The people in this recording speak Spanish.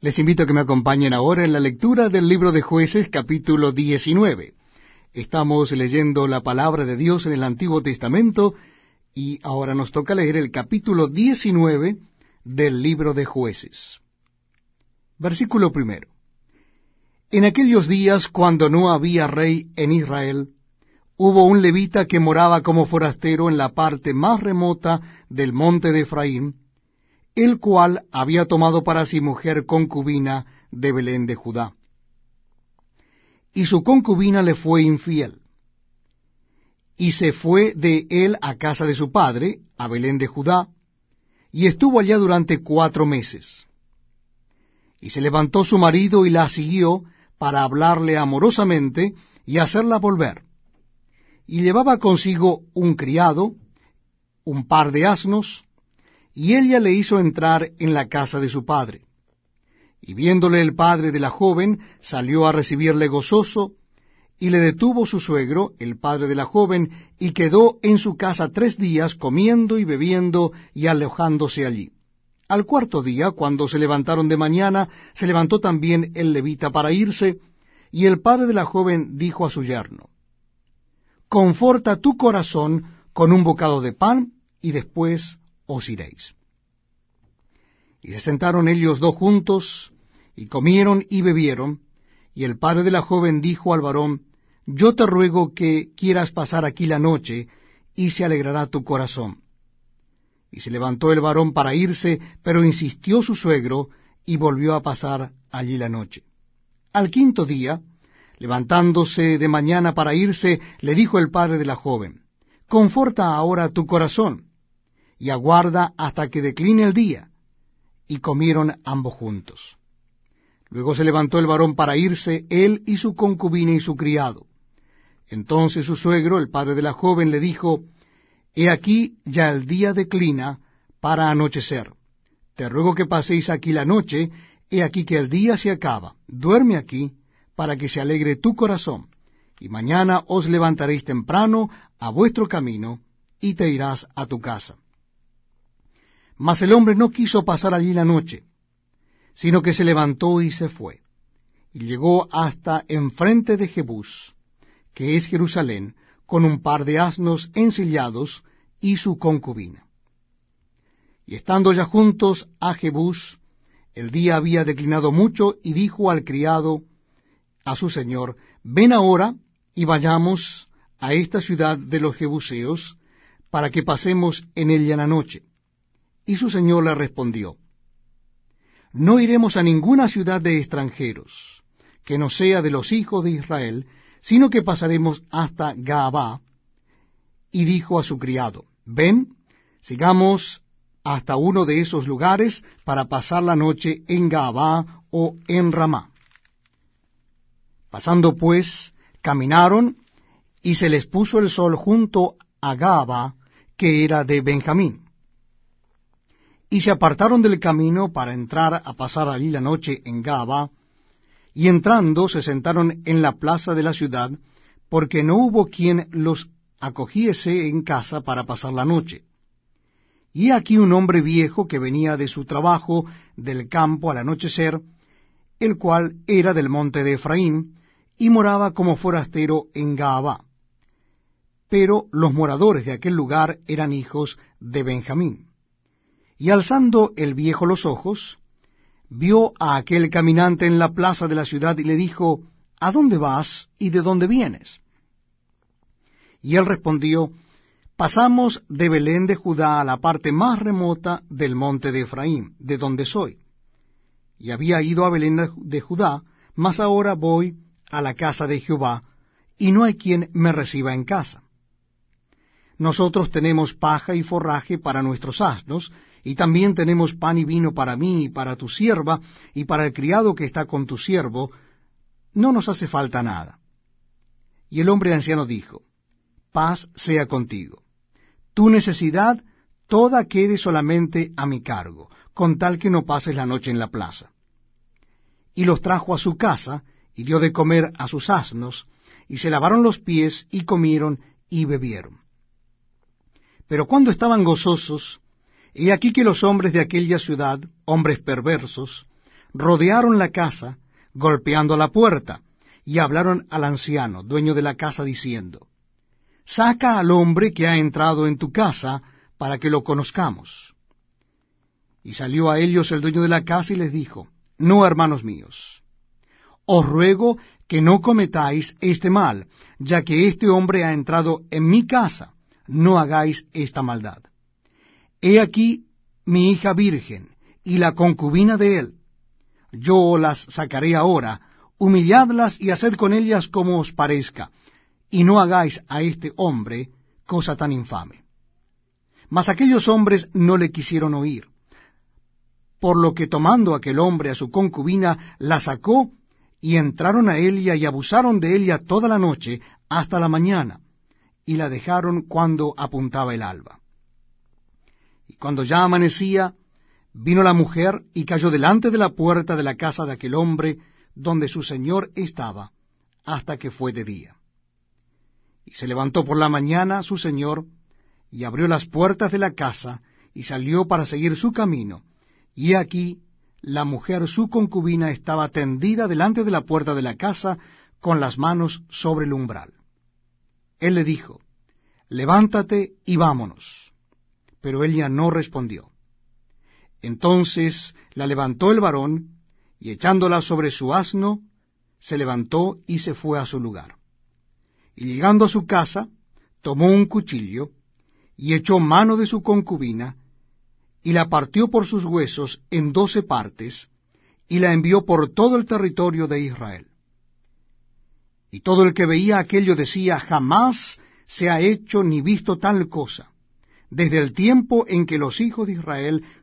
Les invito a que me acompañen ahora en la lectura del libro de jueces capítulo 19. Estamos leyendo la palabra de Dios en el Antiguo Testamento y ahora nos toca leer el capítulo 19 del libro de jueces. Versículo primero. En aquellos días cuando no había rey en Israel, hubo un levita que moraba como forastero en la parte más remota del monte de Efraín, el cual había tomado para sí mujer concubina de Belén de Judá. Y su concubina le fue infiel. Y se fue de él a casa de su padre, a Belén de Judá, y estuvo allá durante cuatro meses. Y se levantó su marido y la siguió para hablarle amorosamente y hacerla volver. Y llevaba consigo un criado, un par de asnos, y ella le hizo entrar en la casa de su padre. Y viéndole el padre de la joven, salió a recibirle gozoso, y le detuvo su suegro, el padre de la joven, y quedó en su casa tres días comiendo y bebiendo y alojándose allí. Al cuarto día, cuando se levantaron de mañana, se levantó también el levita para irse, y el padre de la joven dijo a su yerno, Conforta tu corazón con un bocado de pan, y después os iréis. Y se sentaron ellos dos juntos, y comieron y bebieron, y el padre de la joven dijo al varón, Yo te ruego que quieras pasar aquí la noche, y se alegrará tu corazón. Y se levantó el varón para irse, pero insistió su suegro, y volvió a pasar allí la noche. Al quinto día, levantándose de mañana para irse, le dijo el padre de la joven, Conforta ahora tu corazón, y aguarda hasta que decline el día. Y comieron ambos juntos. Luego se levantó el varón para irse, él y su concubina y su criado. Entonces su suegro, el padre de la joven, le dijo, He aquí ya el día declina para anochecer. Te ruego que paséis aquí la noche, he aquí que el día se acaba. Duerme aquí, para que se alegre tu corazón, y mañana os levantaréis temprano a vuestro camino, y te irás a tu casa. Mas el hombre no quiso pasar allí la noche, sino que se levantó y se fue, y llegó hasta enfrente de Jebús, que es Jerusalén, con un par de asnos ensillados y su concubina. Y estando ya juntos a Jebús, el día había declinado mucho, y dijo al criado a su señor, ven ahora y vayamos a esta ciudad de los Jebuseos, para que pasemos en ella la noche. Y su señor le respondió, No iremos a ninguna ciudad de extranjeros, que no sea de los hijos de Israel, sino que pasaremos hasta Gaabá. Y dijo a su criado, Ven, sigamos hasta uno de esos lugares para pasar la noche en Gaabá o en Ramá. Pasando pues, caminaron, y se les puso el sol junto a Gaabá, que era de Benjamín y se apartaron del camino para entrar a pasar allí la noche en Gaba, y entrando se sentaron en la plaza de la ciudad, porque no hubo quien los acogiese en casa para pasar la noche. Y aquí un hombre viejo que venía de su trabajo del campo al anochecer, el cual era del monte de Efraín, y moraba como forastero en Gaaba. Pero los moradores de aquel lugar eran hijos de Benjamín. Y alzando el viejo los ojos, vio a aquel caminante en la plaza de la ciudad y le dijo, ¿A dónde vas y de dónde vienes? Y él respondió, Pasamos de Belén de Judá a la parte más remota del monte de Efraín, de donde soy. Y había ido a Belén de Judá, mas ahora voy a la casa de Jehová, y no hay quien me reciba en casa. Nosotros tenemos paja y forraje para nuestros asnos, y también tenemos pan y vino para mí y para tu sierva y para el criado que está con tu siervo, no nos hace falta nada. Y el hombre anciano dijo, paz sea contigo. Tu necesidad toda quede solamente a mi cargo, con tal que no pases la noche en la plaza. Y los trajo a su casa, y dio de comer a sus asnos, y se lavaron los pies, y comieron y bebieron. Pero cuando estaban gozosos, y aquí que los hombres de aquella ciudad, hombres perversos, rodearon la casa, golpeando la puerta, y hablaron al anciano, dueño de la casa, diciendo, Saca al hombre que ha entrado en tu casa, para que lo conozcamos. Y salió a ellos el dueño de la casa y les dijo, No, hermanos míos, os ruego que no cometáis este mal, ya que este hombre ha entrado en mi casa, no hagáis esta maldad. He aquí mi hija virgen y la concubina de él. Yo las sacaré ahora, humilladlas y haced con ellas como os parezca, y no hagáis a este hombre cosa tan infame. Mas aquellos hombres no le quisieron oír, por lo que tomando aquel hombre a su concubina, la sacó, y entraron a ella y abusaron de ella toda la noche hasta la mañana, y la dejaron cuando apuntaba el alba. Cuando ya amanecía, vino la mujer y cayó delante de la puerta de la casa de aquel hombre, donde su señor estaba, hasta que fue de día. Y se levantó por la mañana su señor, y abrió las puertas de la casa, y salió para seguir su camino. Y aquí la mujer su concubina estaba tendida delante de la puerta de la casa, con las manos sobre el umbral. Él le dijo, Levántate y vámonos. Pero ella no respondió. Entonces la levantó el varón, y echándola sobre su asno, se levantó y se fue a su lugar. Y llegando a su casa, tomó un cuchillo, y echó mano de su concubina, y la partió por sus huesos en doce partes, y la envió por todo el territorio de Israel. Y todo el que veía aquello decía, jamás se ha hecho ni visto tal cosa, desde el tiempo en que los hijos de Israel